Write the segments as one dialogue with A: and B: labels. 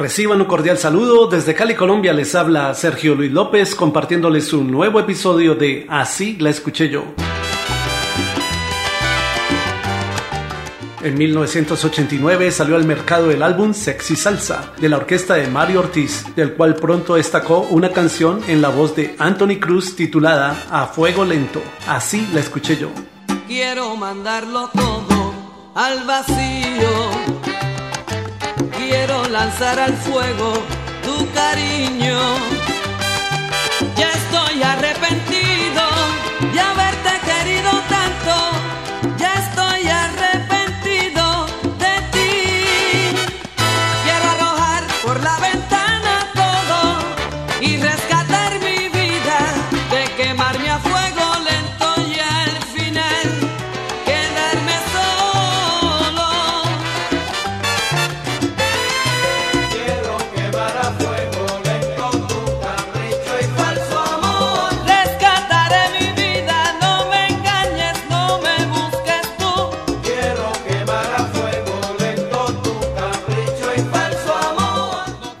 A: Reciban un cordial saludo. Desde Cali, Colombia, les habla Sergio Luis López compartiéndoles un nuevo episodio de Así la escuché yo. En 1989 salió al mercado el álbum Sexy Salsa de la orquesta de Mario Ortiz, del cual pronto destacó una canción en la voz de Anthony Cruz titulada A Fuego Lento. Así la escuché yo.
B: Quiero mandarlo todo al vacío. Quiero lanzar al fuego tu cariño.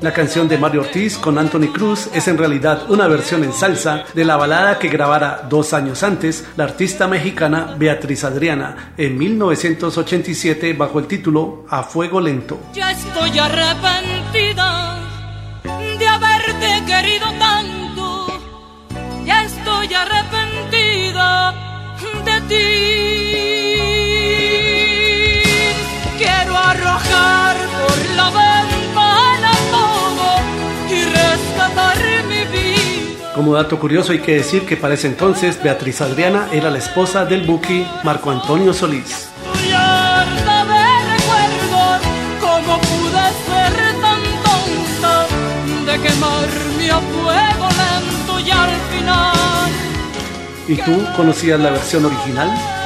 B: La
A: canción de Mario Ortiz con Anthony Cruz es en realidad una versión en salsa de la balada que grabara dos años antes la artista mexicana Beatriz Adriana en 1987 bajo el título A Fuego Lento.
C: Ya estoy arrepentida rescatar mi vida.
A: Como dato curioso hay que decir que para ese entonces Beatriz Adriana era la esposa del Buki Marco Antonio Solís. ¿Y tú conocías la versión original?